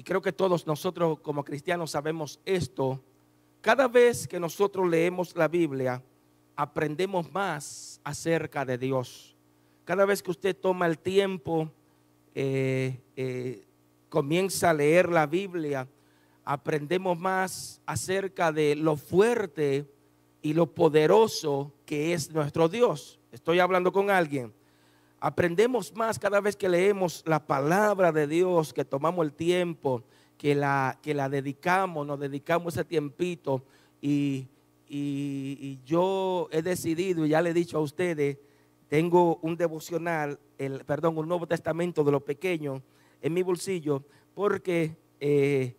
y creo que todos nosotros como cristianos sabemos esto, cada vez que nosotros leemos la Biblia, aprendemos más acerca de Dios. Cada vez que usted toma el tiempo, eh, eh, comienza a leer la Biblia, aprendemos más acerca de lo fuerte y lo poderoso que es nuestro Dios. Estoy hablando con alguien aprendemos más cada vez que leemos la palabra de Dios, que tomamos el tiempo, que la, que la dedicamos, nos dedicamos ese tiempito. Y, yo he decidido, y ya le he dicho a ustedes, tengo un devocional, el, perdón, un Nuevo Testamento de lo pequeño en mi bolsillo, porque eh,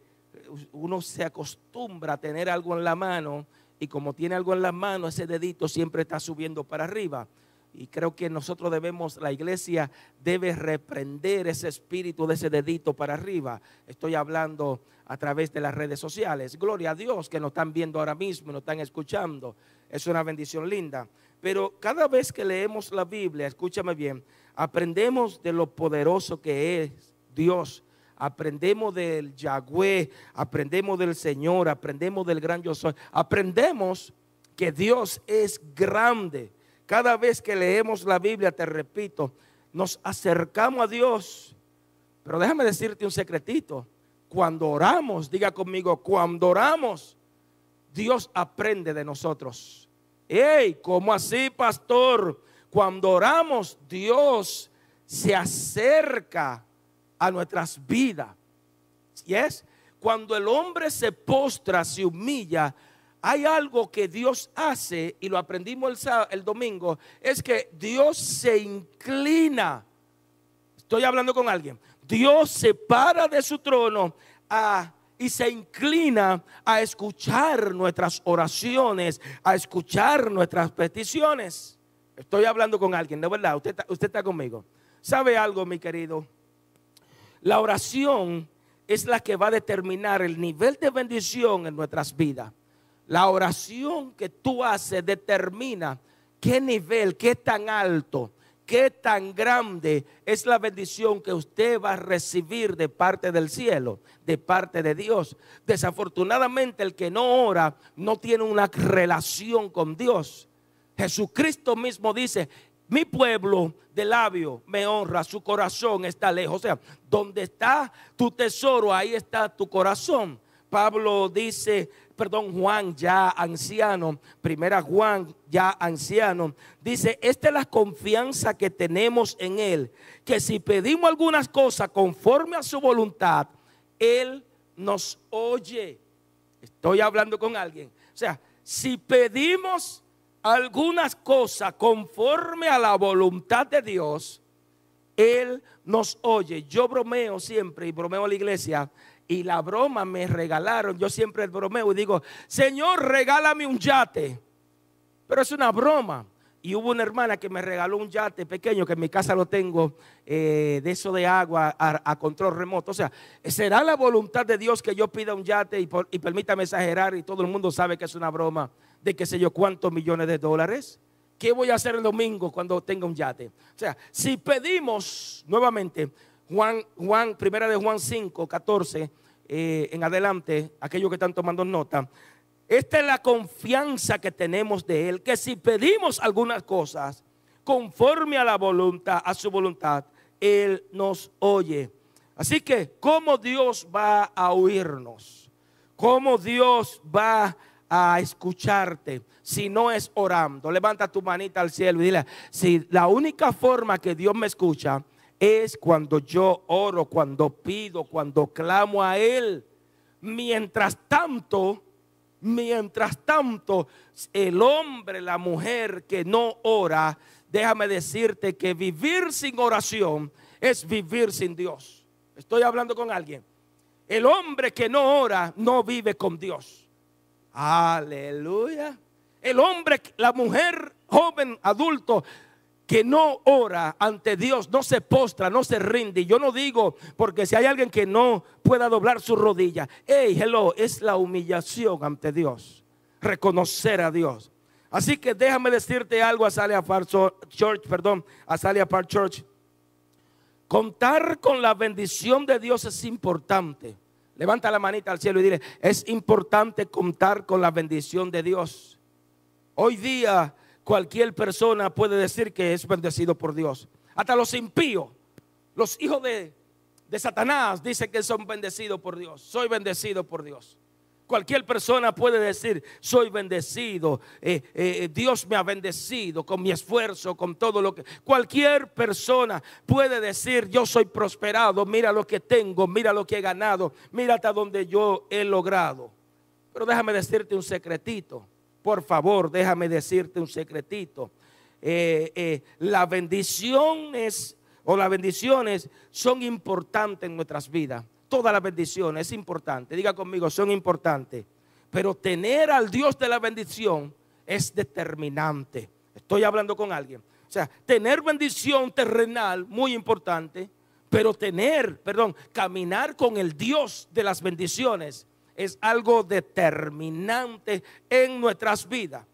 uno se acostumbra a tener algo en la mano y como tiene algo en la mano, ese dedito siempre está subiendo para arriba. Y creo que nosotros debemos, la iglesia debe reprender ese espíritu de ese dedito para arriba. Estoy hablando a través de las redes sociales. Gloria a Dios que nos están viendo ahora mismo, nos están escuchando. Es una bendición linda. Pero cada vez que leemos la Biblia, escúchame bien, aprendemos de lo poderoso que es Dios. Aprendemos del Yahweh, aprendemos del Señor, aprendemos del gran yo soy. Aprendemos que Dios es grande cada vez que leemos la Biblia, te repito, nos acercamos a Dios. Pero déjame decirte un secretito. Cuando oramos, diga conmigo, cuando oramos, Dios aprende de nosotros. ¡Ey! ¿Cómo así, pastor? Cuando oramos, Dios se acerca a nuestras vidas. ¿Y es? Cuando el hombre se postra, se humilla, hay algo que Dios hace, y lo aprendimos el, domingo, es que Dios se inclina. Estoy hablando con alguien. Dios se para de su trono y se inclina a escuchar nuestras oraciones, a escuchar nuestras peticiones. Estoy hablando con alguien, de verdad, usted, usted está conmigo. ¿Sabe algo, mi querido? La oración es la que va a determinar el nivel de bendición en nuestras vidas. La oración que tú haces determina qué nivel, qué tan alto, qué tan grande es la bendición que usted va a recibir de parte del cielo, de parte de Dios. Desafortunadamente el que no ora no tiene una relación con Dios. Jesucristo mismo dice, mi pueblo de labio me honra, su corazón está lejos. O sea, donde está tu tesoro, ahí está tu corazón. Pablo dice, perdón, Juan ya anciano, primera Juan ya anciano, dice, esta es la confianza que tenemos en Él, que si pedimos algunas cosas conforme a su voluntad, Él nos oye. Estoy hablando con alguien. O sea, si pedimos algunas cosas conforme a la voluntad de Dios, Él nos oye. Yo bromeo siempre y bromeo a la iglesia y la broma me regalaron. Yo siempre bromeo y digo, Señor, regálame un yate. Pero es una broma. Y hubo una hermana que me regaló un yate pequeño, que en mi casa lo tengo, eh, de eso de agua a, control remoto. O sea, ¿será la voluntad de Dios que yo pida un yate y, y permítame exagerar y todo el mundo sabe que es una broma de qué sé yo cuántos millones de dólares? ¿Qué voy a hacer el domingo cuando tenga un yate? O sea, si pedimos nuevamente, Juan, Juan, primera de Juan 5, 14, eh, en adelante, aquellos que están tomando nota, esta es la confianza que tenemos de Él, que si pedimos algunas cosas conforme a la voluntad, a su voluntad, Él nos oye. Así que, ¿cómo Dios va a oírnos? ¿Cómo Dios va a escucharte si no es orando? Levanta tu manita al cielo y dile, si la única forma que Dios me escucha es cuando yo oro, cuando pido, cuando clamo a Él. Mientras tanto, mientras tanto, el hombre, la mujer que no ora, déjame decirte que vivir sin oración es vivir sin Dios. Estoy hablando con alguien. El hombre que no ora no vive con Dios. Aleluya. El hombre, la mujer, joven, adulto, que no ora ante Dios, no se postra, no se rinde. Yo no digo porque si hay alguien que no pueda doblar su rodilla, hey, hello, es la humillación ante Dios, reconocer a Dios. Así que déjame decirte algo a Salia Park Church, perdón, a Salia Park Church. Contar con la bendición de Dios es importante. Levanta la manita al cielo y dile, es importante contar con la bendición de Dios. Hoy día cualquier persona puede decir que es bendecido por Dios. Hasta los impíos, los hijos de, Satanás dicen que son bendecidos por Dios. Soy bendecido por Dios. Cualquier persona puede decir, soy bendecido, eh, eh, Dios me ha bendecido con mi esfuerzo, con todo lo que... Cualquier persona puede decir, yo soy prosperado, mira lo que tengo, mira lo que he ganado, mira hasta donde yo he logrado. Pero déjame decirte un secretito. Por favor, déjame decirte un secretito. Eh, eh, las bendiciones o las bendiciones son importantes en nuestras vidas. Todas las bendiciones es importante. Diga conmigo, son importantes. Pero tener al Dios de la bendición es determinante. Estoy hablando con alguien. O sea, tener bendición terrenal, muy importante, pero tener, perdón, caminar con el Dios de las bendiciones es algo determinante en nuestras vidas.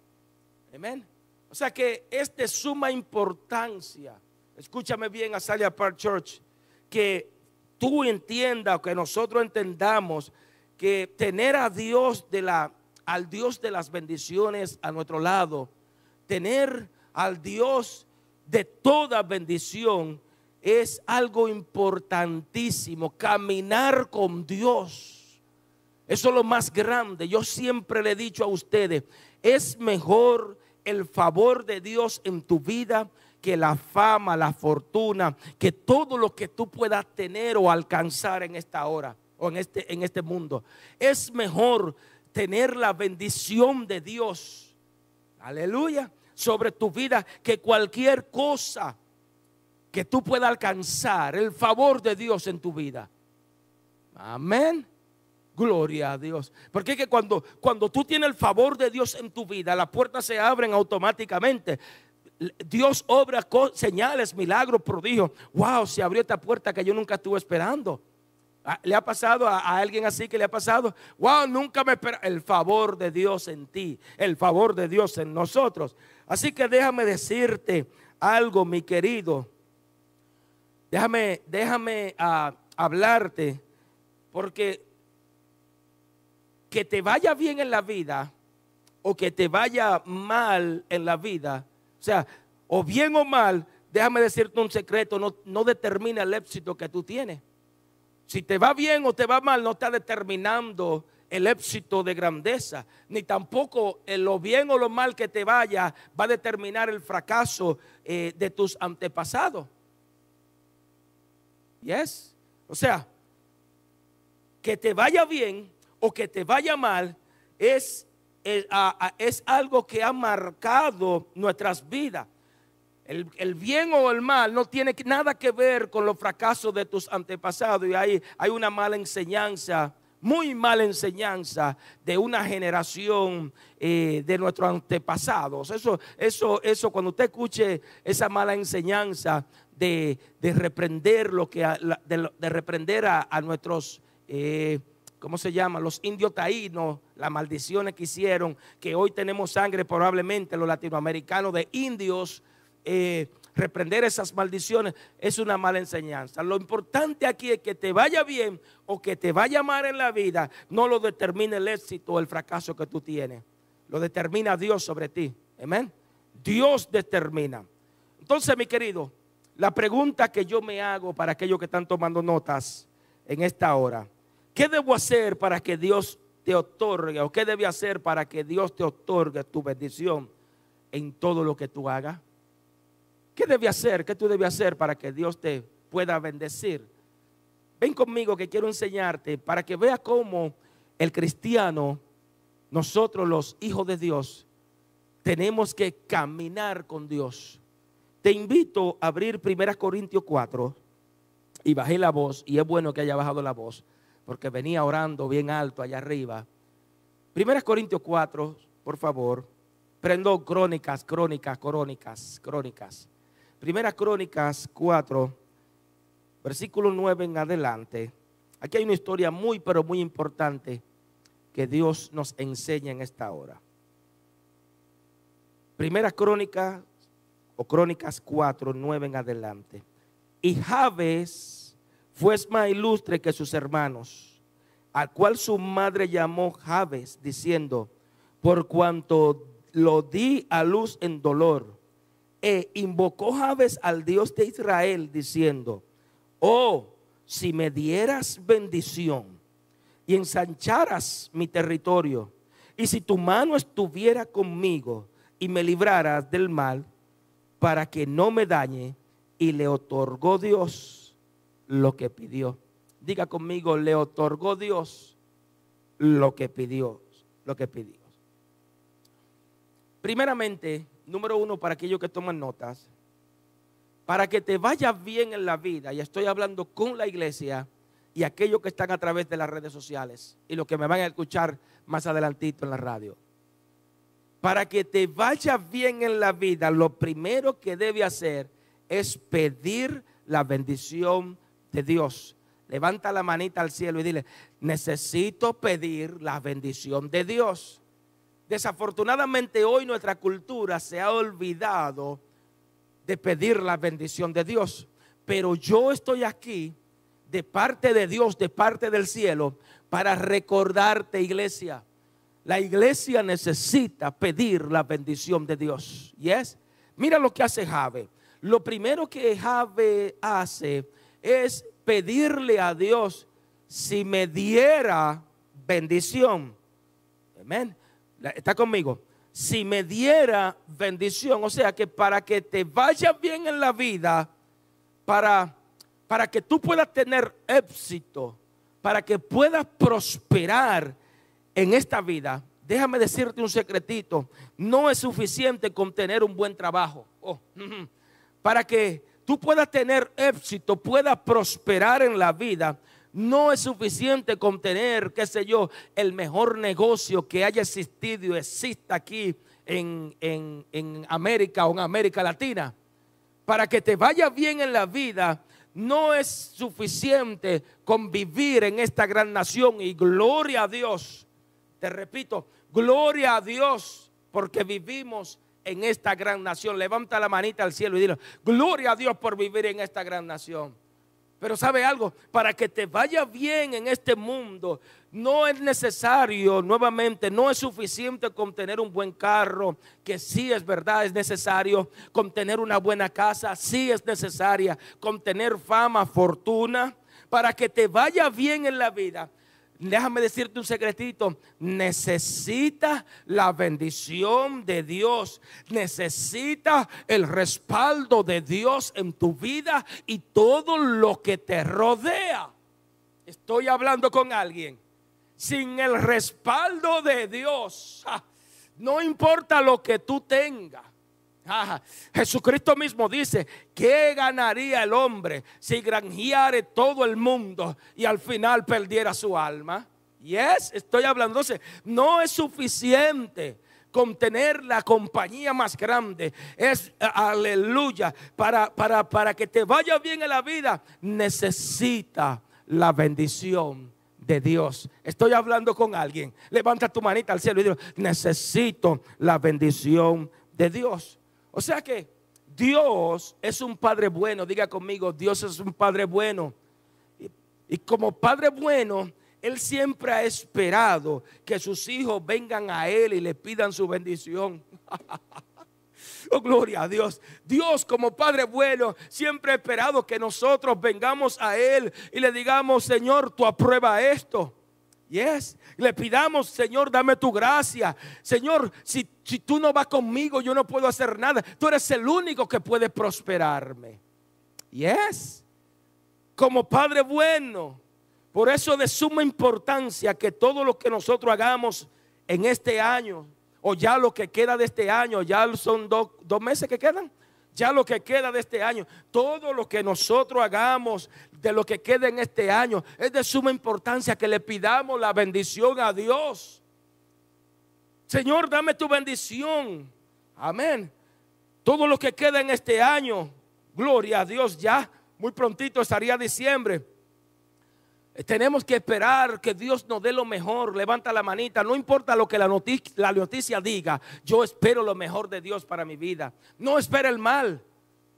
Amén. O sea que es de suma importancia. Escúchame bien, Asalia Park Church, que tú entiendas, que nosotros entendamos que tener a Dios de la, al Dios de las bendiciones a nuestro lado, tener al Dios de toda bendición es algo importantísimo. Caminar con Dios eso es lo más grande. Yo siempre le he dicho a ustedes, es mejor el favor de Dios en tu vida que la fama, la fortuna, que todo lo que tú puedas tener o alcanzar en esta hora o en este, en este mundo. Es mejor tener la bendición de Dios, aleluya, sobre tu vida que cualquier cosa que tú puedas alcanzar, el favor de Dios en tu vida. Amén. Gloria a Dios. Porque es que cuando, cuando tú tienes el favor de Dios en tu vida, las puertas se abren automáticamente. Dios obra señales, milagros, prodigios. Wow, se abrió esta puerta que yo nunca estuve esperando. Ah, ¿Le ha pasado a, alguien así que le ha pasado? Wow, nunca me espera. El favor de Dios en ti, el favor de Dios en nosotros. Así que déjame decirte algo, mi querido. Déjame, déjame ah, hablarte, porque que te vaya bien en la vida o que te vaya mal en la vida, o sea, o bien o mal, déjame decirte un secreto, no, no determina el éxito que tú tienes. Si te va bien o te va mal, no está determinando el éxito de grandeza, ni tampoco lo bien o lo mal que te vaya va a determinar el fracaso eh, de tus antepasados. Yes. O sea, que te vaya bien o que te vaya mal es, es, algo que ha marcado nuestras vidas. El, bien o el mal no tiene nada que ver con los fracasos de tus antepasados. Y hay, hay una mala enseñanza, muy mala enseñanza de una generación eh, de nuestros antepasados. Eso, eso, eso, cuando usted escuche esa mala enseñanza de, reprender lo que, de, reprender a, nuestros eh, ¿cómo se llama? Los indios taínos, las maldiciones que hicieron, que hoy tenemos sangre probablemente los latinoamericanos de indios, eh, reprender esas maldiciones es una mala enseñanza. Lo importante aquí es que te vaya bien o que te vaya mal en la vida, no lo determina el éxito o el fracaso que tú tienes. Lo determina Dios sobre ti. Amén. Dios determina. Entonces, mi querido, la pregunta que yo me hago para aquellos que están tomando notas en esta hora ¿Qué debo hacer para que Dios te otorgue? ¿O qué debe hacer para que Dios te otorgue tu bendición en todo lo que tú hagas? ¿Qué debe hacer? ¿Qué tú debes hacer para que Dios te pueda bendecir? Ven conmigo que quiero enseñarte para que veas cómo el cristiano, nosotros los hijos de Dios, tenemos que caminar con Dios. Te invito a abrir 1 Corintios 4 y bajé la voz, y es bueno que haya bajado la voz porque venía orando bien alto allá arriba. Primera Corintios 4, por favor. Prendo crónicas, crónicas, crónicas, crónicas. Primera Crónicas 4, versículo 9 en adelante. Aquí hay una historia muy, pero muy importante que Dios nos enseña en esta hora. Primera Crónica o Crónicas 4, 9 en adelante. Y Jabes fue más ilustre que sus hermanos, al cual su madre llamó Jabes, diciendo, por cuanto lo di a luz en dolor e invocó Jabes al Dios de Israel diciendo, oh, si me dieras bendición y ensancharas mi territorio, y si tu mano estuviera conmigo y me libraras del mal, para que no me dañe, y le otorgó Dios lo que pidió. Diga conmigo, le otorgó Dios lo que pidió, lo que pidió. Primeramente, número uno, para aquellos que toman notas, para que te vaya bien en la vida, y estoy hablando con la iglesia y aquellos que están a través de las redes sociales y los que me van a escuchar más adelantito en la radio. Para que te vaya bien en la vida, lo primero que debe hacer es pedir la bendición de Dios. Levanta la manita al cielo y dile, necesito pedir la bendición de Dios. Desafortunadamente hoy nuestra cultura se ha olvidado de pedir la bendición de Dios. Pero yo estoy aquí de parte de Dios, de parte del cielo, para recordarte, iglesia. La iglesia necesita pedir la bendición de Dios. ¿Y es? Mira lo que hace Jave. Lo primero que Jave hace es pedirle a Dios si me diera bendición. Amén. ¿Está conmigo? Si me diera bendición, o sea que para que te vaya bien en la vida, para, para que tú puedas tener éxito, para que puedas prosperar en esta vida, déjame decirte un secretito, no es suficiente con tener un buen trabajo. Oh, para que tú puedas tener éxito, puedas prosperar en la vida, no es suficiente con tener, qué sé yo, el mejor negocio que haya existido y exista aquí en, en América o en América Latina. Para que te vaya bien en la vida, no es suficiente con vivir en esta gran nación y gloria a Dios. Te repito, gloria a Dios porque vivimos en esta gran nación. Levanta la manita al cielo y dile, gloria a Dios por vivir en esta gran nación. Pero sabe algo, para que te vaya bien en este mundo, no es necesario, nuevamente, no es suficiente con tener un buen carro, que sí es verdad, es necesario, con tener una buena casa, sí es necesaria, con tener fama, fortuna, para que te vaya bien en la vida déjame decirte un secretito, necesita la bendición de Dios, necesita el respaldo de Dios en tu vida y todo lo que te rodea. Estoy hablando con alguien. Sin el respaldo de Dios, no importa lo que tú tengas Jesucristo mismo dice, ¿qué ganaría el hombre si granjeare todo el mundo y al final perdiera su alma? Y es, estoy hablando, no es suficiente con tener la compañía más grande. Es, aleluya, para, para, para que te vaya bien en la vida, necesita la bendición de Dios. Estoy hablando con alguien. Levanta tu manita al cielo y digo, necesito la bendición de Dios. O sea que Dios es un Padre bueno. Diga conmigo, Dios es un Padre bueno. Y, como Padre bueno, Él siempre ha esperado que sus hijos vengan a Él y le pidan su bendición. Oh, gloria a Dios. Dios como Padre bueno siempre ha esperado que nosotros vengamos a Él y le digamos, Señor, tú aprueba esto. Yes. Le pidamos, Señor, dame tu gracia. Señor, si, si tú no vas conmigo, yo no puedo hacer nada. Tú eres el único que puede prosperarme. Yes. Como Padre bueno. Por eso de suma importancia que todo lo que nosotros hagamos en este año, o ya lo que queda de este año, ya son dos meses que quedan, ya lo que queda de este año, todo lo que nosotros hagamos de lo que queda en este año, es de suma importancia que le pidamos la bendición a Dios. Señor, dame tu bendición. Amén. Todo lo que queda en este año, gloria a Dios, ya muy prontito estaría diciembre. Tenemos que esperar que Dios nos dé lo mejor. Levanta la manita. No importa lo que la noticia, la noticia diga. Yo espero lo mejor de Dios para mi vida. No espere el mal.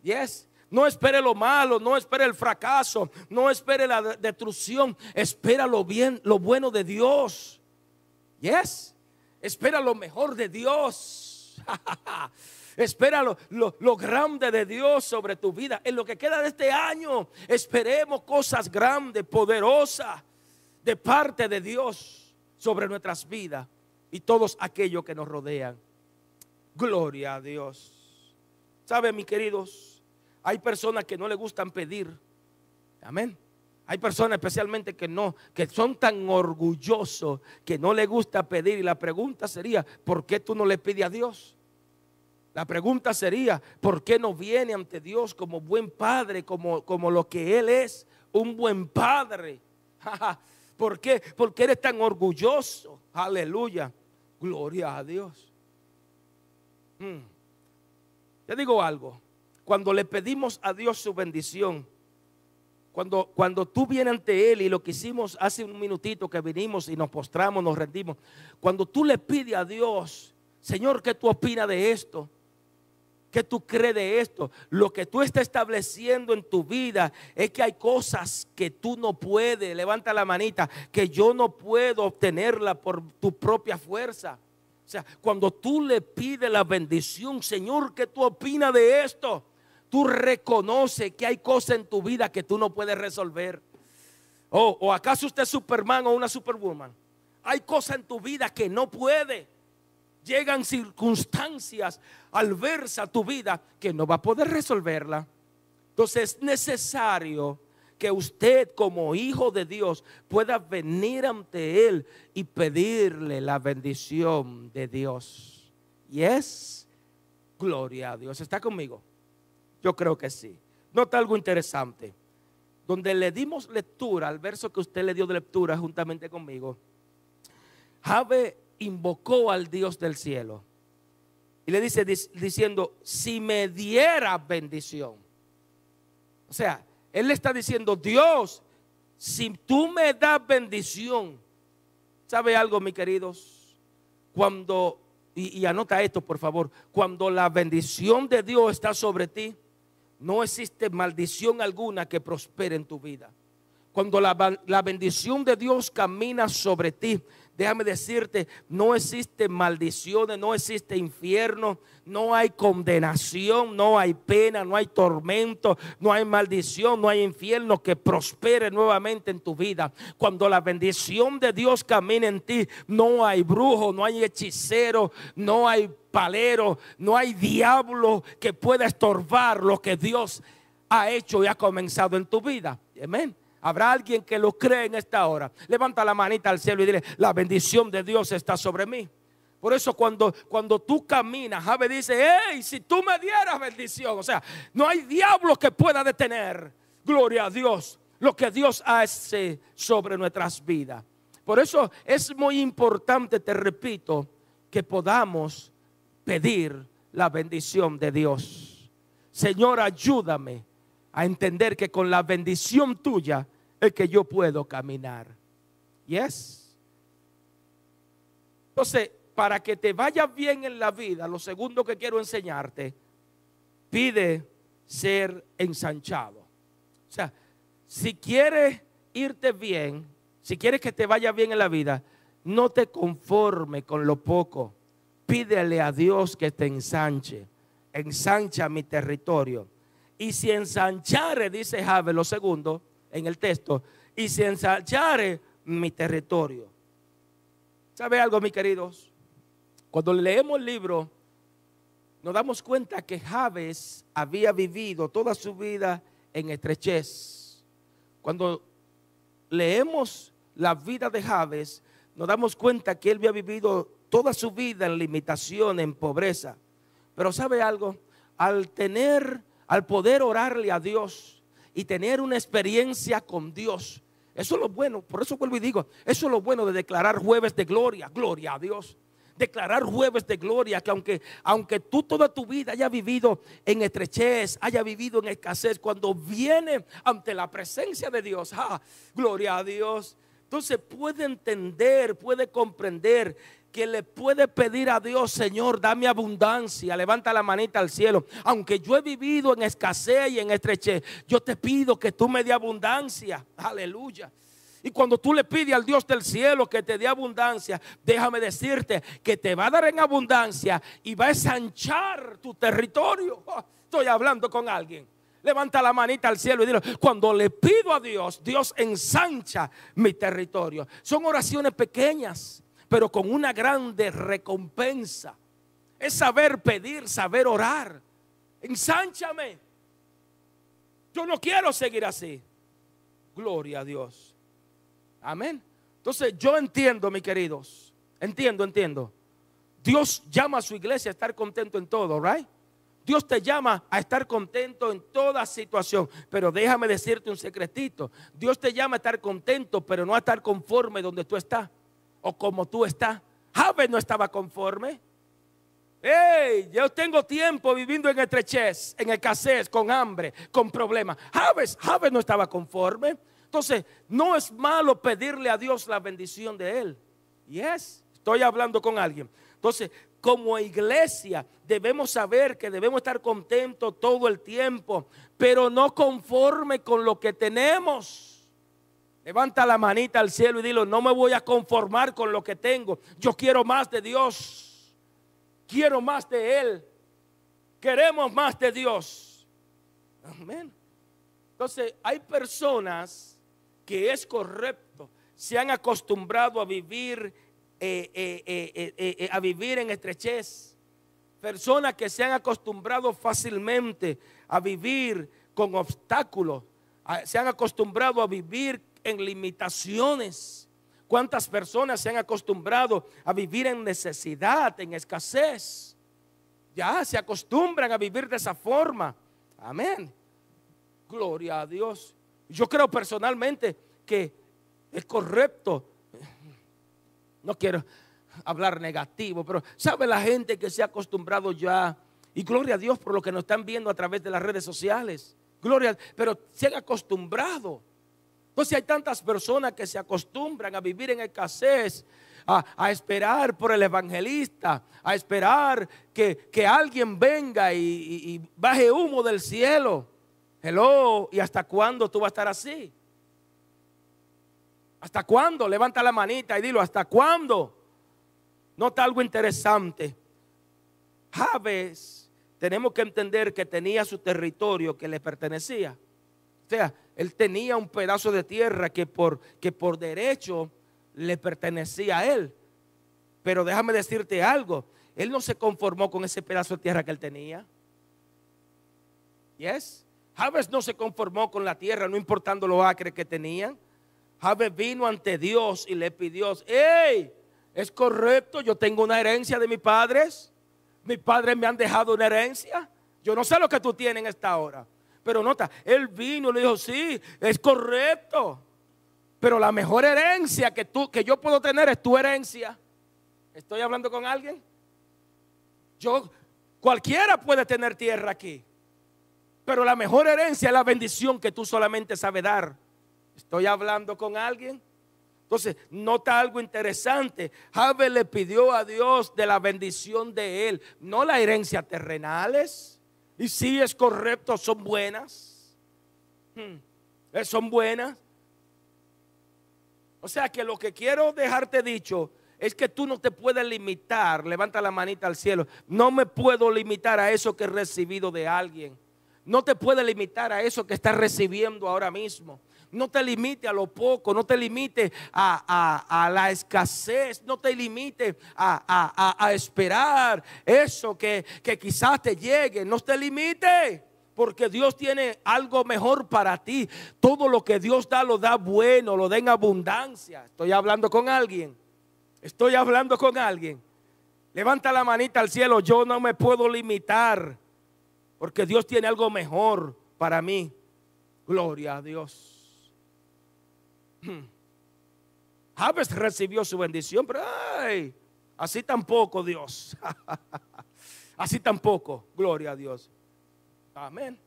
Yes. No espere lo malo, no espere el fracaso, no espere la destrucción, espera lo bien, lo bueno de Dios. Yes. Espera lo mejor de Dios. Espera lo, grande de Dios sobre tu vida. En lo que queda de este año, esperemos cosas grandes, poderosas, de parte de Dios sobre nuestras vidas y todos aquellos que nos rodean. Gloria a Dios. ¿Saben, mis queridos? Hay personas que no le gustan pedir. Amén. Hay personas especialmente que no, que son tan orgullosos que no le gusta pedir. Y la pregunta sería, ¿por qué tú no le pides a Dios? La pregunta sería, ¿por qué no viene ante Dios como buen padre, como, como lo que Él es, un buen padre? ¿Por qué? Porque eres tan orgulloso. Aleluya. Gloria a Dios. Hmm. Te digo algo. Cuando le pedimos a Dios su bendición, cuando, cuando tú vienes ante Él y lo que hicimos hace un minutito que vinimos y nos postramos, nos rendimos, cuando tú le pides a Dios, Señor, ¿qué tú opinas de esto? ¿Qué tú crees de esto? Lo que tú estás estableciendo en tu vida es que hay cosas que tú no puedes, levanta la manita, que yo no puedo obtenerla por tu propia fuerza. O sea, cuando tú le pides la bendición, Señor, ¿qué tú opinas de esto? Tú reconoces que hay cosas en tu vida que tú no puedes resolver. Oh, ¿O acaso usted es Superman o una Superwoman? Hay cosas en tu vida que no puede llegan circunstancias a tu vida que no va a poder resolverla. Entonces es necesario que usted como hijo de Dios pueda venir ante Él y pedirle la bendición de Dios. Y es gloria a Dios. ¿Está conmigo? Yo creo que sí. Nota algo interesante. Donde le dimos lectura al verso que usted le dio de lectura juntamente conmigo. Jabe invocó al Dios del cielo. Y le dice diciendo, si me diera bendición. O sea, él le está diciendo, Dios, si tú me das bendición, ¿sabe algo, mis queridos? Cuando, y, y anota esto por favor, cuando la bendición de Dios está sobre ti, no existe maldición alguna que prospere en tu vida. Cuando la, la, bendición de Dios camina sobre ti, déjame decirte, no existe maldiciones, no existe infierno, no hay condenación, no hay pena, no hay tormento, no hay maldición, no hay infierno que prospere nuevamente en tu vida. Cuando la bendición de Dios camina en ti, no hay brujo, no hay hechicero, no hay palero, no hay diablo que pueda estorbar lo que Dios ha hecho y ha comenzado en tu vida. Amén. Habrá alguien que lo cree en esta hora. Levanta la manita al cielo y dile, la bendición de Dios está sobre mí. Por eso cuando, cuando tú caminas, Jabe dice, hey, si tú me dieras bendición, o sea, no hay diablo que pueda detener, gloria a Dios, lo que Dios hace sobre nuestras vidas. Por eso es muy importante, te repito, que podamos pedir la bendición de Dios. Señor, ayúdame a entender que con la bendición tuya es que yo puedo caminar. Yes. Entonces, para que te vaya bien en la vida, lo segundo que quiero enseñarte, pide ser ensanchado. O sea, si quieres irte bien, si quieres que te vaya bien en la vida, no te conforme con lo poco. Pídele a Dios que te ensanche. Ensancha mi territorio y si ensanchare, dice Jabe, lo segundo en el texto, y si ensanchare mi territorio. ¿Sabe algo, mis queridos? Cuando leemos el libro, nos damos cuenta que Javes había vivido toda su vida en estrechez. Cuando leemos la vida de Javes, nos damos cuenta que él había vivido toda su vida en limitación, en pobreza. Pero ¿sabe algo? Al tener al poder orarle a Dios y tener una experiencia con Dios. Eso es lo bueno, por eso vuelvo y digo, eso es lo bueno de declarar jueves de gloria, gloria a Dios. declarar jueves de gloria, que aunque, aunque tú toda tu vida haya vivido en estrechez, haya vivido en escasez, cuando viene ante la presencia de Dios, ¡ah! gloria a Dios. Entonces puede entender, puede comprender que le puede pedir a Dios, Señor, dame abundancia, levanta la manita al cielo. Aunque yo he vivido en escasez y en estrechez, yo te pido que tú me dé abundancia. Aleluya. Y cuando tú le pides al Dios del cielo que te dé abundancia, déjame decirte que te va a dar en abundancia y va a ensanchar tu territorio. Estoy hablando con alguien. Levanta la manita al cielo y dile, cuando le pido a Dios, Dios ensancha mi territorio. Son oraciones pequeñas pero con una grande recompensa. Es saber pedir, saber orar. Ensánchame. Yo no quiero seguir así. Gloria a Dios. Amén. Entonces yo entiendo, mis queridos. Entiendo, entiendo. Dios llama a su iglesia a estar contento en todo, ¿right? Dios te llama a estar contento en toda situación. Pero déjame decirte un secretito. Dios te llama a estar contento, pero no a estar conforme donde tú estás o como tú estás. Javes no estaba conforme. Hey, yo tengo tiempo viviendo en estrechez, en escasez, con hambre, con problemas. Javes, Javes no estaba conforme. Entonces, no es malo pedirle a Dios la bendición de Él. Y es, estoy hablando con alguien. Entonces, como iglesia debemos saber que debemos estar contentos todo el tiempo, pero no conforme con lo que tenemos. Levanta la manita al cielo y dilo, no me voy a conformar con lo que tengo. Yo quiero más de Dios. Quiero más de Él. Queremos más de Dios. Amén. Entonces, hay personas que es correcto, se han acostumbrado a vivir, eh, eh, eh, a vivir en estrechez. Personas que se han acostumbrado fácilmente a vivir con obstáculos, se han acostumbrado a vivir en limitaciones. ¿Cuántas personas se han acostumbrado a vivir en necesidad, en escasez? Ya se acostumbran a vivir de esa forma. Amén. Gloria a Dios. Yo creo personalmente que es correcto. No quiero hablar negativo, pero sabe la gente que se ha acostumbrado ya. Y gloria a Dios por lo que nos están viendo a través de las redes sociales. Gloria, pero se han acostumbrado entonces hay tantas personas que se acostumbran a vivir en escasez, a, esperar por el evangelista, a esperar que, alguien venga y, y, baje humo del cielo. Hello, ¿y hasta cuándo tú vas a estar así? ¿Hasta cuándo? Levanta la manita y dilo, ¿hasta cuándo? Nota algo interesante. Javes, tenemos que entender que tenía su territorio que le pertenecía. O sea, él tenía un pedazo de tierra que por, que por derecho le pertenecía a él. Pero déjame decirte algo, él no se conformó con ese pedazo de tierra que él tenía. Yes. Javes no se conformó con la tierra, no importando los acres que tenían. Javes vino ante Dios y le pidió, hey, es correcto, yo tengo una herencia de mis padres. Mis padres me han dejado una herencia. Yo no sé lo que tú tienes en esta hora. Pero nota, él vino y le dijo, sí, es correcto. Pero la mejor herencia que, tú, que yo puedo tener es tu herencia. ¿Estoy hablando con alguien? Yo, cualquiera puede tener tierra aquí. Pero la mejor herencia es la bendición que tú solamente sabes dar. ¿Estoy hablando con alguien? Entonces, nota algo interesante. Jabe le pidió a Dios de la bendición de él, no la herencia terrenales. Y si es correcto, son buenas. Hmm. Eh, son buenas. O sea que lo que quiero dejarte dicho es que tú no te puedes limitar, levanta la manita al cielo, no me puedo limitar a eso que he recibido de alguien. No te puedes limitar a eso que estás recibiendo ahora mismo. No te limite a lo poco, no te limite a, la escasez, no te limite a, esperar eso que, que quizás te llegue, no te limite. Porque Dios tiene algo mejor para ti. Todo lo que Dios da lo da bueno, lo da en abundancia. Estoy hablando con alguien. Estoy hablando con alguien. Levanta la manita al cielo. Yo no me puedo limitar. Porque Dios tiene algo mejor para mí. Gloria a Dios. Javes recibió su bendición, pero Así tampoco, Dios. Así tampoco, gloria a Dios. Amén.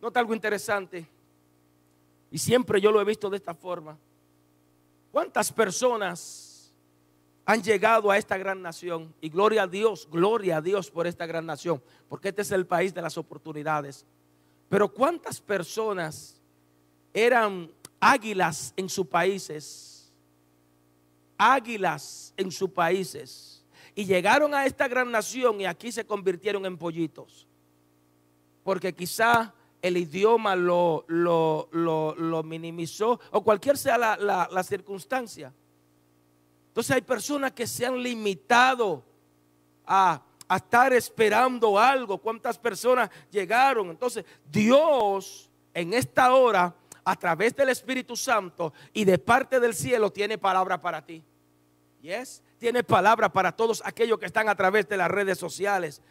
Nota algo interesante. Y siempre yo lo he visto de esta forma. ¿Cuántas personas han llegado a esta gran nación? Y gloria a Dios, gloria a Dios por esta gran nación, porque este es el país de las oportunidades. Pero ¿cuántas personas eran águilas en sus países? Águilas en sus países. Y llegaron a esta gran nación y aquí se convirtieron en pollitos. Porque quizá el idioma lo, lo, minimizó o cualquier sea la, circunstancia. Entonces hay personas que se han limitado a, a estar esperando algo. ¿Cuántas personas llegaron? Entonces Dios en esta hora, a través del Espíritu Santo y de parte del cielo, tiene palabra para ti. Yes, tiene palabra para todos aquellos que están a través de las redes sociales.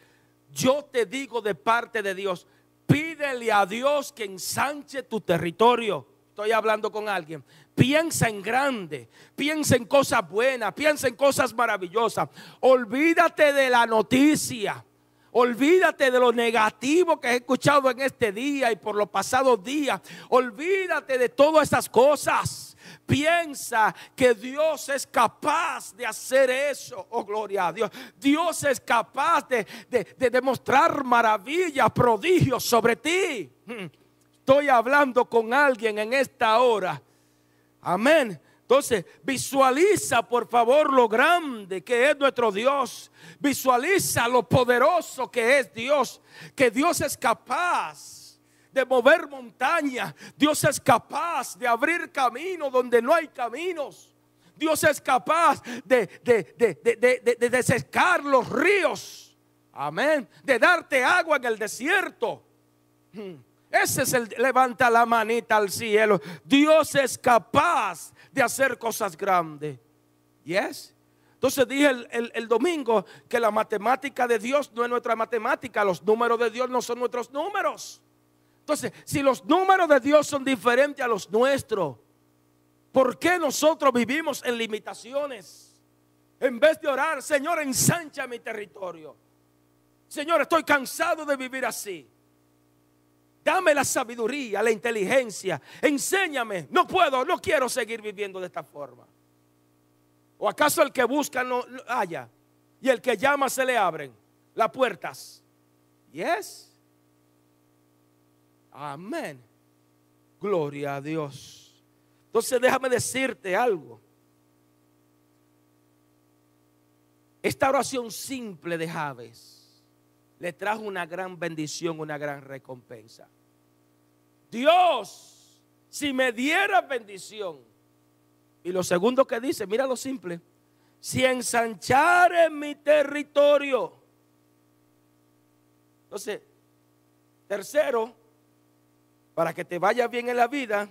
Yo te digo de parte de Dios, Pídele a Dios que ensanche tu territorio. Estoy hablando con alguien. Piensa en grande, piensa en cosas buenas, piensa en cosas maravillosas. Olvídate de la noticia. Olvídate de lo negativo que he escuchado en este día y por los pasados días. Olvídate de todas esas cosas piensa que Dios es capaz de hacer eso. Oh, gloria a Dios. Dios es capaz de, demostrar maravillas, prodigios sobre ti. Hmm. Estoy hablando con alguien en esta hora. Amén. Entonces, visualiza por favor lo grande que es nuestro Dios. Visualiza lo poderoso que es Dios. Que Dios es capaz de mover montañas. Dios es capaz de abrir camino donde no hay caminos. Dios es capaz de, de, de, los ríos. Amén. De darte agua en el desierto. Hmm. Ese es el levanta la manita al cielo. Dios es capaz de hacer cosas grandes. Yes. Entonces dije el, el, domingo que la matemática de Dios no es nuestra matemática. Los números de Dios no son nuestros números. Entonces, si los números de Dios son diferentes a los nuestros, ¿por qué nosotros vivimos en limitaciones? En vez de orar, Señor, ensancha mi territorio. Señor, estoy cansado de vivir así. Dame la sabiduría, la inteligencia. Enséñame. No puedo, no quiero seguir viviendo de esta forma. ¿O acaso el que busca no haya? Y el que llama se le abren las puertas. Yes. Amén. Gloria a Dios. Entonces déjame decirte algo. Esta oración simple de Javes le trajo una gran bendición, una gran recompensa. Dios, si me diera bendición. Y lo segundo que dice, mira lo simple, si ensanchare mi territorio. Entonces, tercero, para que te vaya bien en la vida,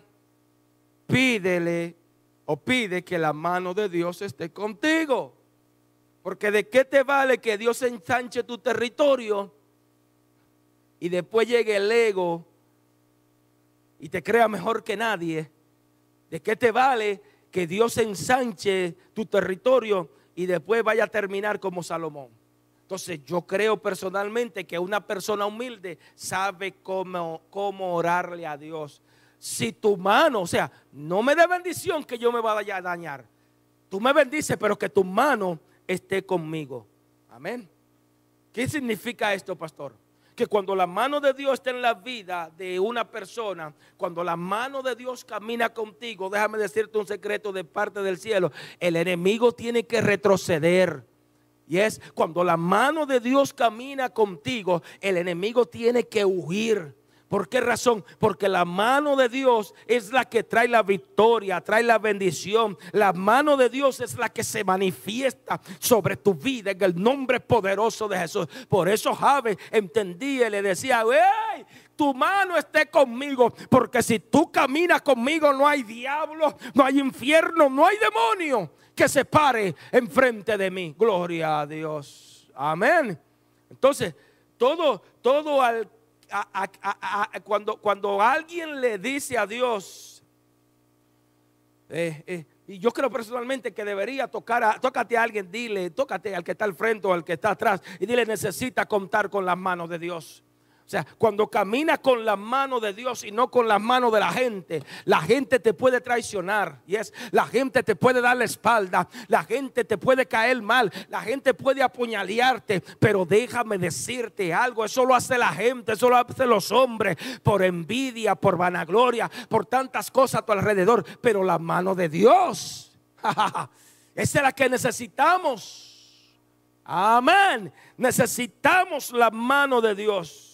pídele o pide que la mano de Dios esté contigo. Porque de qué te vale que Dios ensanche tu territorio y después llegue el ego y te crea mejor que nadie. ¿De qué te vale que Dios ensanche tu territorio y después vaya a terminar como Salomón? Entonces yo creo personalmente que una persona humilde sabe cómo, cómo orarle a Dios. Si tu mano, o sea, no me dé bendición que yo me vaya a dañar. Tú me bendices, pero que tu mano esté conmigo. Amén. ¿Qué significa esto, pastor? Que cuando la mano de Dios está en la vida de una persona, cuando la mano de Dios camina contigo, déjame decirte un secreto de parte del cielo, el enemigo tiene que retroceder. Y es cuando la mano de Dios camina contigo, el enemigo tiene que huir. ¿Por qué razón? Porque la mano de Dios es la que trae la victoria, trae la bendición. La mano de Dios es la que se manifiesta sobre tu vida en el nombre poderoso de Jesús. Por eso Javes entendía y le decía, ¡Ey! tu mano esté conmigo, porque si tú caminas conmigo no hay diablo, no hay infierno, no hay demonio que se pare enfrente de mí. Gloria a Dios. Amén. Entonces, todo, todo al, cuando, cuando alguien le dice a Dios, eh, eh, Y yo creo personalmente que debería tocar a, tócate a alguien, dile, tócate al que está al frente o al que está atrás y dile, necesita contar con las manos de Dios. Cuando caminas con la mano de Dios y no con las manos de la gente, la gente te puede traicionar. Y la gente te puede dar la espalda, la gente te puede caer mal, la gente puede apuñalearte. Pero déjame decirte algo: eso lo hace la gente, eso lo hacen los hombres por envidia, por vanagloria, por tantas cosas a tu alrededor. Pero la mano de Dios, esa es la que necesitamos. Amén. Necesitamos la mano de Dios.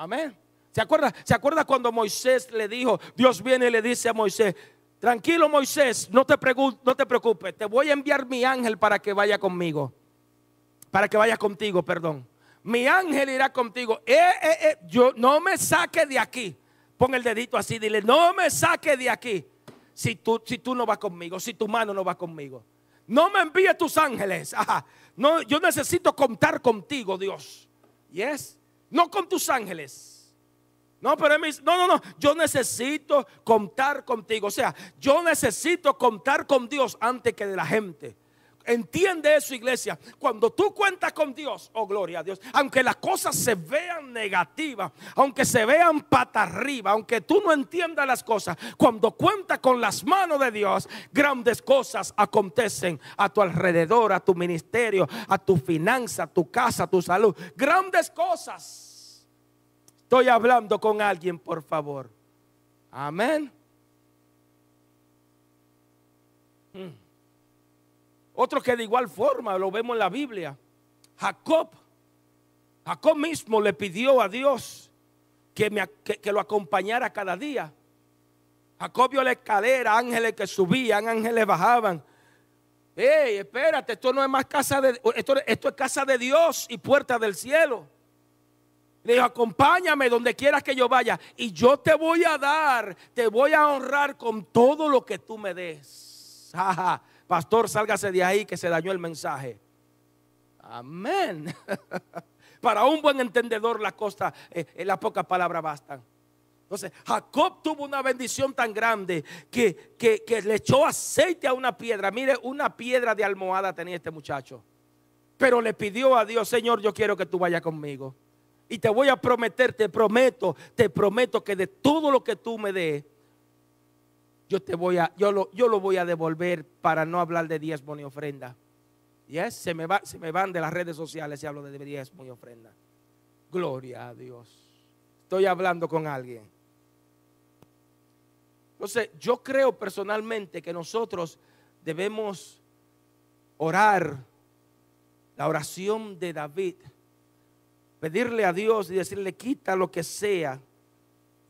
Amén. ¿Se acuerda, ¿Se acuerda cuando Moisés le dijo, Dios viene y le dice a Moisés, tranquilo Moisés, no te, no te preocupes, te voy a enviar mi ángel para que vaya conmigo, para que vaya contigo, perdón. Mi ángel irá contigo. Eh, eh, eh, yo no me saque de aquí. Pon el dedito así, dile, no me saque de aquí. Si tú, si tú no vas conmigo, si tu mano no va conmigo. No me envíe tus ángeles. No, yo necesito contar contigo, Dios. Yes no con tus ángeles. No, pero no, no, no, yo necesito contar contigo. O sea, yo necesito contar con Dios antes que de la gente. Entiende eso, iglesia. Cuando tú cuentas con Dios, oh gloria a Dios, aunque las cosas se vean negativas, aunque se vean pata arriba, aunque tú no entiendas las cosas, cuando cuentas con las manos de Dios, grandes cosas acontecen a tu alrededor, a tu ministerio, a tu finanza, a tu casa, a tu salud. Grandes cosas. Estoy hablando con alguien, por favor. Amén. Hmm. Otro que de igual forma lo vemos en la Biblia. Jacob. Jacob mismo le pidió a Dios que, lo acompañara cada día. Jacob vio la escalera, ángeles que subían, ángeles bajaban. Hey, espérate, esto no es más casa de esto, esto es casa de Dios y puerta del cielo. Le dijo, acompáñame donde quieras que yo vaya y yo te voy a dar, te voy a honrar con todo lo que tú me des. Pastor, sálgase de ahí que se dañó el mensaje. Amén. Para un buen entendedor la costa, eh, eh, las pocas palabras bastan. Entonces, Jacob tuvo una bendición tan grande que, que, le echó aceite a una piedra. Mire, una piedra de almohada tenía este muchacho. Pero le pidió a Dios, Señor, yo quiero que tú vayas conmigo. Y te voy a prometer, te prometo, te prometo que de todo lo que tú me des, yo te voy a, yo lo, yo lo voy a devolver para no hablar de diezmo ni ofrenda. Yes, se me, va, se me van de las redes sociales y hablo de diezmo y ofrenda. Gloria a Dios. Estoy hablando con alguien. Entonces, yo creo personalmente que nosotros debemos orar la oración de David, pedirle a Dios y decirle, quita lo que sea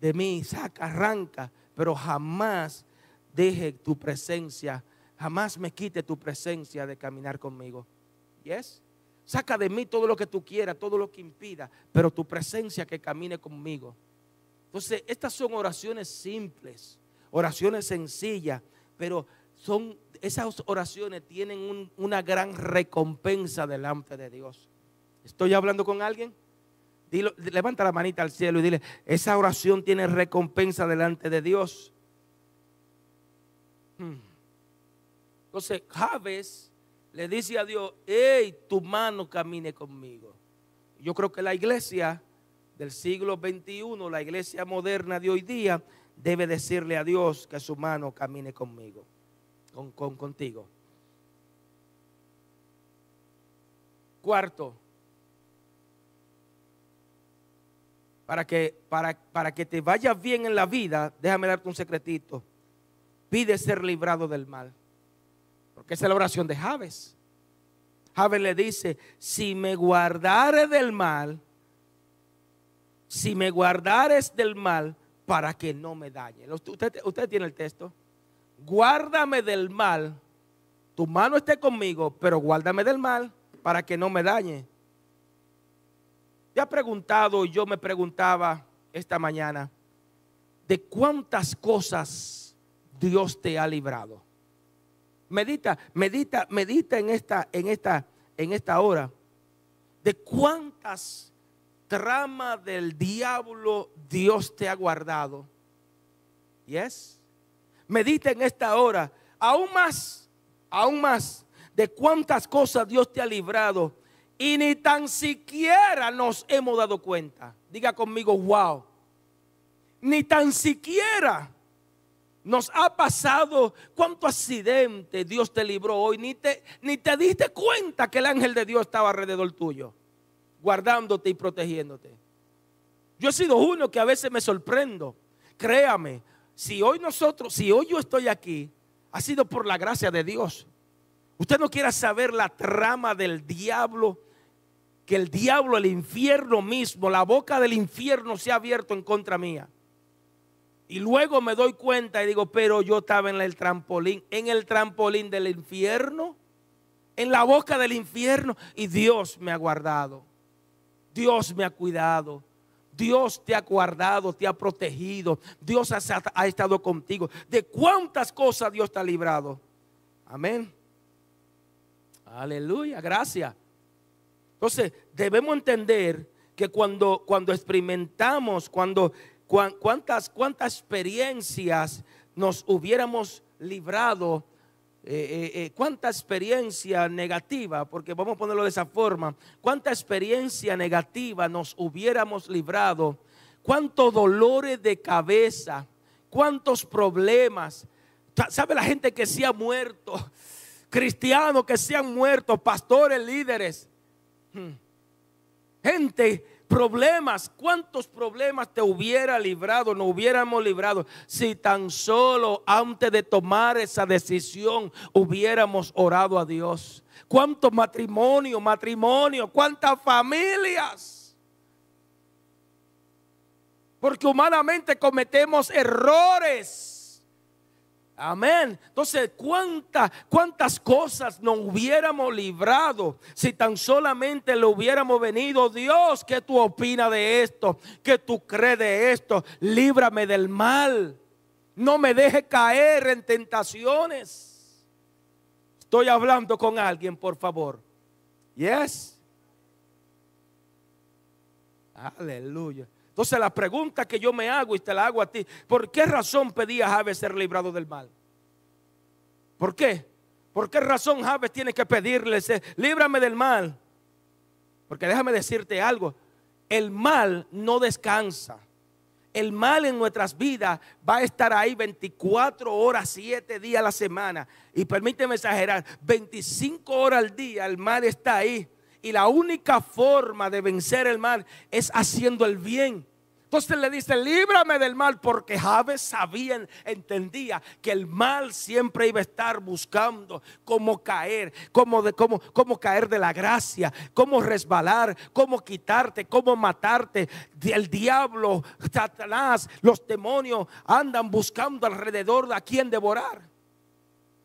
de mí, saca, arranca, pero jamás deje tu presencia, jamás me quite tu presencia de caminar conmigo. ¿Yes? Saca de mí todo lo que tú quieras, todo lo que impida, pero tu presencia que camine conmigo. Entonces, estas son oraciones simples, oraciones sencillas, pero son esas oraciones tienen una gran recompensa delante de Dios. ¿Estoy hablando con alguien? levanta la manita al cielo y dile, esa oración tiene recompensa delante de Dios. Entonces, Javes le dice a Dios, hey, tu mano camine conmigo. Yo creo que la iglesia del siglo XXI, la iglesia moderna de hoy día, debe decirle a Dios que su mano camine conmigo, con, con contigo. Cuarto, para que, para, para que te vaya bien en la vida, déjame darte un secretito pide ser librado del mal. Porque esa es la oración de Javes. Javes le dice, si me guardare del mal, si me guardares del mal, para que no me dañe. Usted, tiene el texto. Guárdame del mal. Tu mano esté conmigo, pero guárdame del mal para que no me dañe. Te ha preguntado y yo me preguntaba esta mañana de cuántas cosas Dios te ha librado. Medita, medita, medita en esta, en esta, en esta hora de cuántas tramas del diablo Dios te ha guardado. ¿Yes? medita en esta hora, aún más, aún más, de cuántas cosas Dios te ha librado y ni tan siquiera nos hemos dado cuenta. Diga conmigo, wow. Ni tan siquiera nos ha pasado cuánto accidente Dios te libró hoy. Ni te, ni te diste cuenta que el ángel de Dios estaba alrededor tuyo, guardándote y protegiéndote. Yo he sido uno que a veces me sorprendo. Créame, si hoy nosotros, si hoy yo estoy aquí, ha sido por la gracia de Dios. Usted no quiera saber la trama del diablo que el diablo, el infierno mismo, la boca del infierno se ha abierto en contra mía. Y luego me doy cuenta y digo, pero yo estaba en el trampolín, en el trampolín del infierno, en la boca del infierno, y Dios me ha guardado. Dios me ha cuidado. Dios te ha guardado, te ha protegido. Dios ha, estado contigo. ¿De cuántas cosas Dios te ha librado? Amén. Aleluya, gracias. Entonces, debemos entender que cuando, cuando experimentamos, cuando cuántas, cuántas experiencias nos hubiéramos librado, eh, eh, eh, cuánta experiencia negativa, porque vamos a ponerlo de esa forma, cuánta experiencia negativa nos hubiéramos librado, cuántos dolores de cabeza, cuántos problemas. ¿Sabe la gente que se ha muerto? Cristianos que se han muerto, pastores, líderes Hmm. Gente, problemas, ¿cuántos problemas te hubiera librado, no hubiéramos librado si tan solo antes de tomar esa decisión hubiéramos orado a Dios? ¿Cuántos matrimonios, matrimonio, cuántas familias? Porque humanamente cometemos errores Amén. Entonces, ¿cuántas, ¿cuántas cosas nos hubiéramos librado si tan solamente le hubiéramos venido? Dios, ¿qué tú opinas de esto? ¿Qué tú crees de esto? Líbrame del mal. No me deje caer en tentaciones. Estoy hablando con alguien, por favor. Yes. Aleluya. Entonces la pregunta que yo me hago y te la hago a ti, ¿por qué razón pedía Javes ser librado del mal? ¿Por qué? ¿Por qué razón Javes tiene que pedirle, líbrame del mal? Porque déjame decirte algo, el mal no descansa. El mal en nuestras vidas va a estar ahí 24 horas, 7 días a la semana. Y permíteme exagerar, 25 horas al día el mal está ahí. Y la única forma de vencer el mal es haciendo el bien. Entonces le dice, líbrame del mal, porque Javes sabía, entendía que el mal siempre iba a estar buscando cómo caer, cómo, de, cómo, cómo caer de la gracia, cómo resbalar, cómo quitarte, cómo matarte. El diablo, Satanás, los demonios andan buscando alrededor de a quien devorar.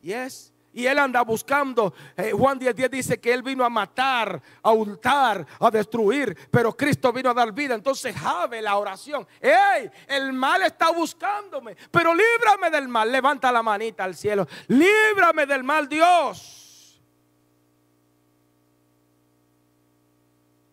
Y es y él anda buscando. Eh, Juan 10, 10 dice que él vino a matar, a hurtar, a destruir, pero Cristo vino a dar vida. Entonces, Jave la oración. ¡Ey! El mal está buscándome, pero líbrame del mal. Levanta la manita al cielo. Líbrame del mal, Dios.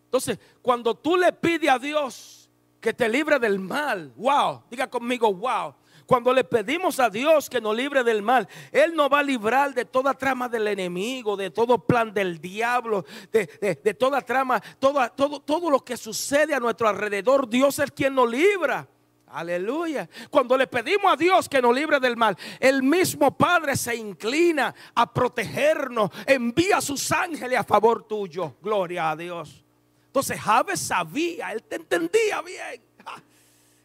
Entonces, cuando tú le pides a Dios que te libre del mal, wow, diga conmigo, wow. Cuando le pedimos a Dios que nos libre del mal, Él nos va a librar de toda trama del enemigo, de todo plan del diablo, de, toda trama, todo, todo lo que sucede a nuestro alrededor. Dios es quien nos libra. Aleluya. Cuando le pedimos a Dios que nos libre del mal, el mismo Padre se inclina a protegernos, envía a sus ángeles a favor tuyo. Gloria a Dios. Entonces Javes sabía, él te entendía bien.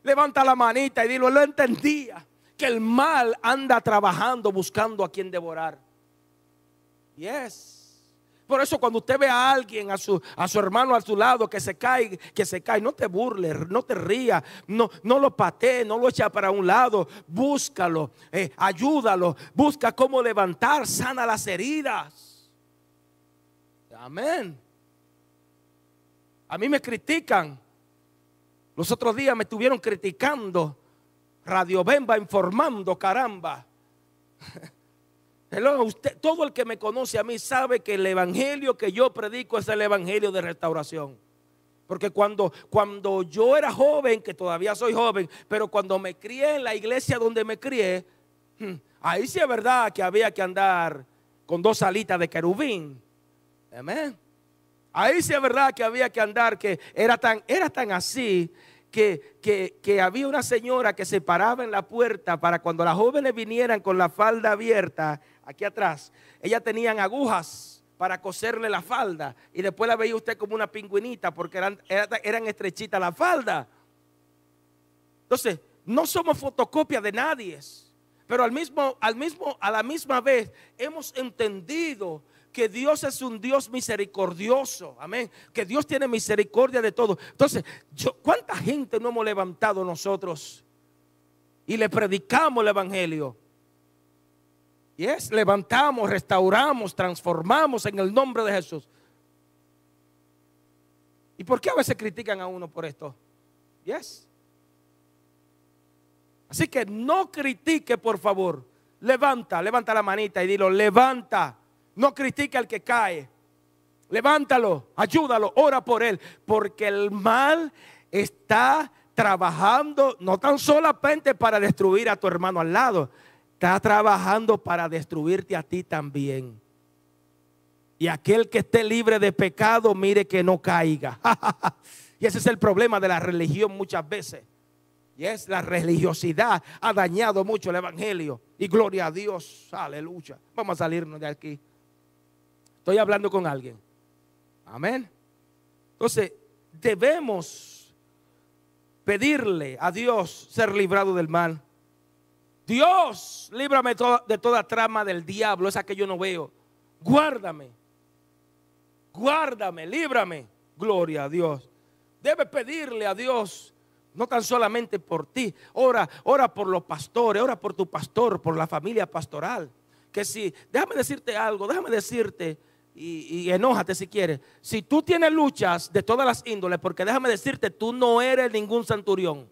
Levanta la manita y dilo, lo entendía. Que el mal anda trabajando buscando a quien devorar. Yes. Por eso cuando usted ve a alguien, a su, a su hermano a su lado que se cae, que se cae, no te burles, no te rías, no, no lo patee, no lo echa para un lado, búscalo, eh, ayúdalo, busca cómo levantar, sana las heridas. Amén. A mí me critican los otros días me estuvieron criticando. Radio Bemba informando, caramba. todo el que me conoce a mí sabe que el evangelio que yo predico es el evangelio de restauración. Porque cuando, cuando yo era joven, que todavía soy joven, pero cuando me crié en la iglesia donde me crié, Hmm, ahí sí es verdad que había que andar con dos alitas de querubín. Amén. Ahí sí es verdad que había que andar, que era tan, era tan así que, que, había una señora que se paraba en la puerta para cuando las jóvenes vinieran con la falda abierta, aquí atrás, ellas tenían agujas para coserle la falda y después la veía usted como una pingüinita porque eran, eran estrechitas la falda. Entonces, no somos fotocopias de nadie, pero al mismo, al mismo, a la misma vez hemos entendido que Dios es un Dios misericordioso, amén, que Dios tiene misericordia de todo. Entonces, ¿cuánta gente no hemos levantado nosotros y le predicamos el Evangelio? Y es, levantamos, restauramos, transformamos en el nombre de Jesús. ¿Y por qué a veces critican a uno por esto? Yes. Así que no critique, por favor. Levanta, levanta la manita y dilo, levanta. No critique al que cae. Levántalo, ayúdalo, ora por él. Porque el mal está trabajando no tan solamente para destruir a tu hermano al lado, está trabajando para destruirte a ti también. Y aquel que esté libre de pecado, mire que no caiga. y ese es el problema de la religión muchas veces. Y es la religiosidad ha dañado mucho el evangelio. Y gloria a Dios, aleluya. Vamos a salirnos de aquí. Estoy hablando con alguien. Amén. Entonces, debemos pedirle a Dios ser librado del mal. Dios, líbrame de toda trama del diablo, esa que yo no veo. Guárdame. Guárdame, líbrame. Gloria a Dios. Debe pedirle a Dios no tan solamente por ti. Ora, ora por los pastores, ora por tu pastor, por la familia pastoral. Que si, déjame decirte algo, déjame decirte, y, enójate si quieres. Si tú tienes luchas de todas las índoles, porque déjame decirte, tú no eres ningún centurión.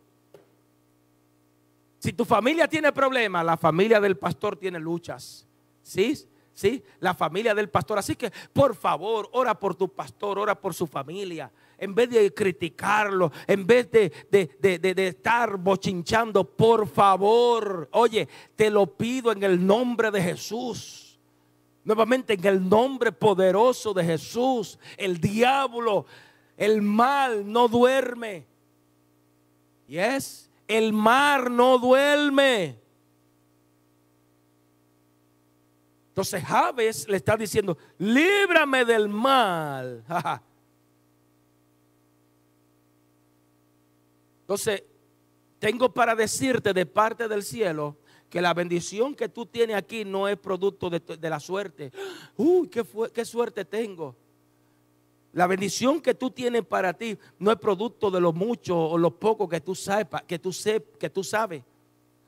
Si tu familia tiene problemas, la familia del pastor tiene luchas. ¿Sí? ¿Sí? La familia del pastor. Así que, por favor, ora por tu pastor, ora por su familia en vez de criticarlo, en vez de, de, estar bochinchando, por favor, oye, te lo pido en el nombre de Jesús. Nuevamente en el nombre poderoso de Jesús, el diablo, el mal no duerme. Y es, el mar no duerme. Entonces Javes le está diciendo, líbrame del mal. Entonces, tengo para decirte de parte del cielo que la bendición que tú tienes aquí no es producto de, la suerte. Uy, qué, suerte tengo. La bendición que tú tienes para ti no es producto de lo mucho o lo poco que tú sabes, que tú, que tú sabes.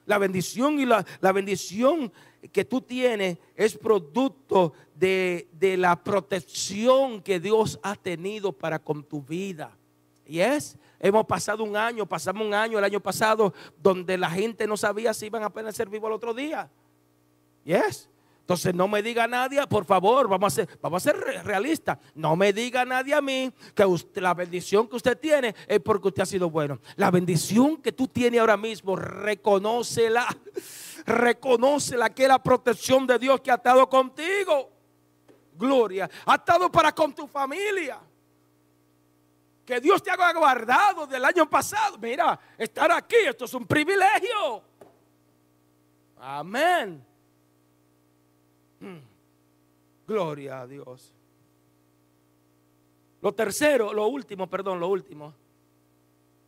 La bendición y la, la, bendición que tú tienes es producto de, de la protección que Dios ha tenido para con tu vida. Y es Hemos pasado un año, pasamos un año el año pasado donde la gente no sabía si iban a ser vivos el otro día. Yes. Entonces no me diga nadie, por favor, vamos a ser, vamos a ser realistas. No me diga nadie a mí que la bendición que usted tiene es porque usted ha sido bueno. La bendición que tú tienes ahora mismo, reconócela. Reconócela que es la protección de Dios que ha estado contigo. Gloria. Ha estado para con tu familia que Dios te haga guardado del año pasado. Mira, estar aquí, esto es un privilegio. Amén. Hmm. Gloria a Dios. Lo tercero, lo último, perdón, lo último.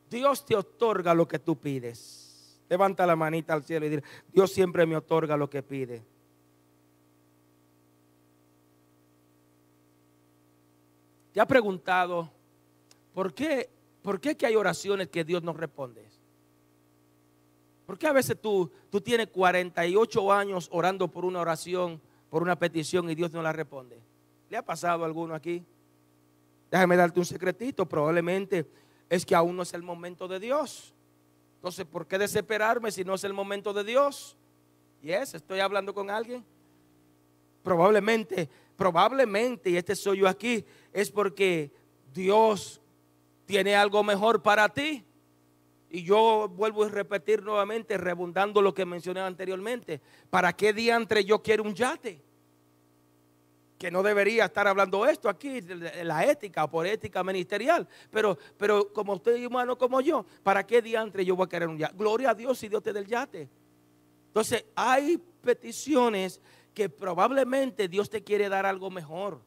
Dios te otorga lo que tú pides. Levanta la manita al cielo y dice, Dios siempre me otorga lo que pide. ¿Te ha preguntado ¿Por qué, ¿Por qué que hay oraciones que Dios no responde? ¿Por qué a veces tú, tú tienes 48 años orando por una oración, por una petición y Dios no la responde? ¿Le ha pasado a alguno aquí? Déjame darte un secretito, probablemente es que aún no es el momento de Dios. Entonces, ¿por qué desesperarme si no es el momento de Dios? ¿Y es? ¿Estoy hablando con alguien? Probablemente, probablemente, y este soy yo aquí, es porque Dios tiene algo mejor para ti. Y yo vuelvo a repetir nuevamente, rebundando lo que mencioné anteriormente. ¿Para qué diantre yo quiero un yate? Que no debería estar hablando esto aquí, de la ética por ética ministerial. Pero, pero como usted es humano como yo, ¿para qué diantre yo voy a querer un yate? Gloria a Dios si Dios te da el yate. Entonces, hay peticiones que probablemente Dios te quiere dar algo mejor.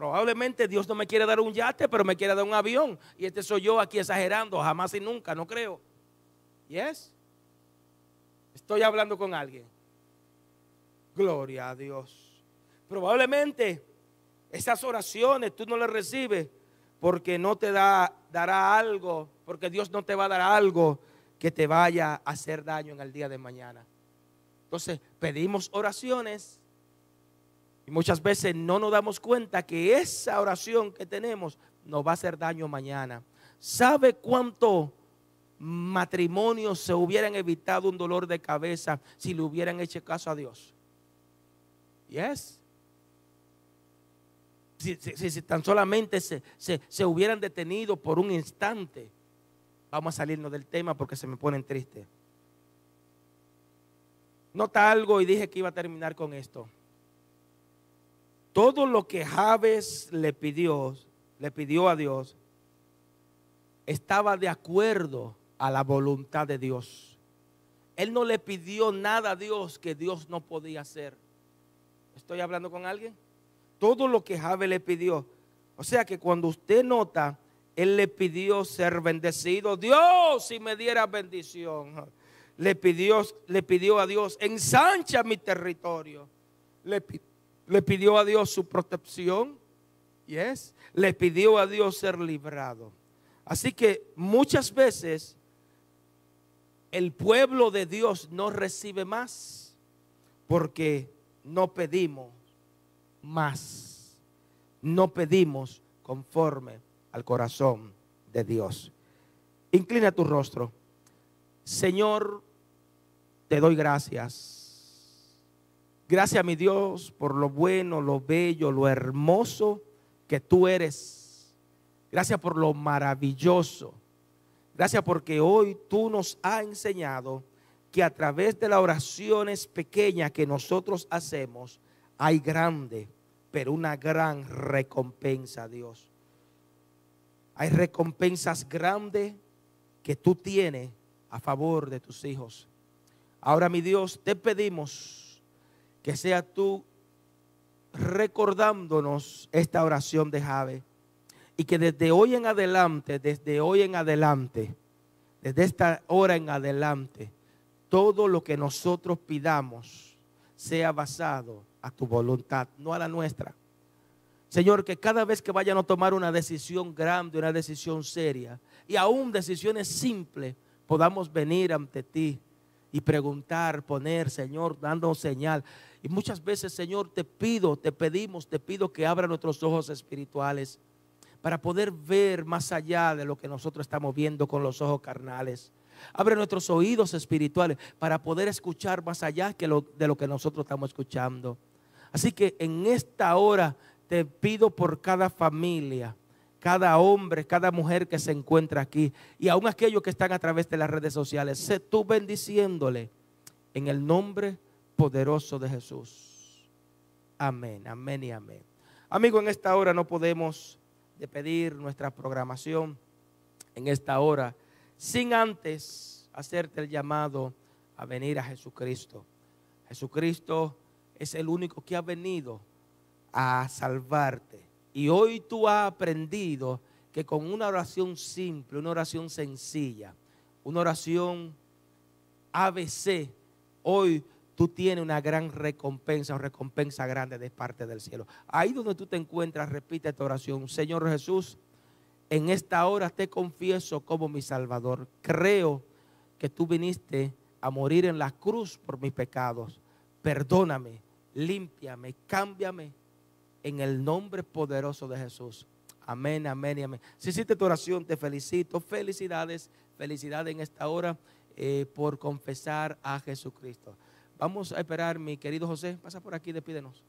Probablemente Dios no me quiere dar un yate, pero me quiere dar un avión. Y este soy yo aquí exagerando, jamás y nunca, no creo. Yes. Estoy hablando con alguien. Gloria a Dios. Probablemente esas oraciones tú no las recibes porque no te da, dará algo, porque Dios no te va a dar algo que te vaya a hacer daño en el día de mañana. Entonces pedimos oraciones muchas veces no nos damos cuenta que esa oración que tenemos nos va a hacer daño mañana. ¿Sabe cuánto matrimonios se hubieran evitado un dolor de cabeza si le hubieran hecho caso a Dios. Yes. Si, si, tan solamente se, se, hubieran detenido por un instante, vamos a salirnos del tema porque se me ponen tristes. Nota algo y dije que iba a terminar con esto. Todo lo que Javes le pidió, le pidió a Dios, estaba de acuerdo a la voluntad de Dios. Él no le pidió nada a Dios que Dios no podía hacer. ¿Estoy hablando con alguien? Todo lo que Jabe le pidió. O sea que cuando usted nota, él le pidió ser bendecido. Dios, si me diera bendición. Le pidió, le pidió a Dios, ensancha mi territorio. Le, le pidió a Dios su protección. Yes. Le pidió a Dios ser librado. Así que muchas veces el pueblo de Dios no recibe más porque no pedimos más. No pedimos conforme al corazón de Dios. Inclina tu rostro. Señor, te doy gracias. Gracias, mi Dios, por lo bueno, lo bello, lo hermoso que tú eres. Gracias por lo maravilloso Gracias porque hoy tú nos has enseñado que a través de las oraciones pequeñas que nosotros hacemos, hay grande, pero una gran recompensa, Dios. Hay recompensas grandes que tú tienes a favor de tus hijos. Ahora, mi Dios, te pedimos que sea tú recordándonos esta oración de Jave y que desde hoy en adelante, desde hoy en adelante, desde esta hora en adelante, todo lo que nosotros pidamos sea basado a tu voluntad, no a la nuestra. Señor, que cada vez que vayan a tomar una decisión grande, una decisión seria, y aún decisiones simples, podamos venir ante ti y preguntar, poner, Señor, dando señal. Y muchas veces, Señor, te pido, te pedimos, te pido que abra nuestros ojos espirituales para poder ver más allá de lo que nosotros estamos viendo con los ojos carnales. Abre nuestros oídos espirituales para poder escuchar más allá que de lo que nosotros estamos escuchando. Así que en esta hora te pido por cada familia, cada hombre, cada mujer que se encuentra aquí y aún aquellos que están a través de las redes sociales, sé tú bendiciéndole en el nombre poderoso de Jesús. Amén, amén y amén. Amigo, en esta hora no podemos de pedir nuestra programación en esta hora, sin antes hacerte el llamado a venir a Jesucristo. Jesucristo es el único que ha venido a salvarte. Y hoy tú has aprendido que con una oración simple, una oración sencilla, una oración ABC, hoy tú tienes una gran recompensa o recompensa grande de parte del cielo. Ahí donde tú te encuentras, repite esta oración. Señor Jesús, en esta hora te confieso como mi Salvador. Creo que tú viniste a morir en la cruz por mis pecados. Perdóname, límpiame, cámbiame en el nombre poderoso de Jesús. Amén, amén y amén. Si hiciste tu oración, te felicito. Felicidades, felicidades en esta hora eh, por confesar a Jesucristo. Vamos a esperar, mi querido José, pasa por aquí, despídenos.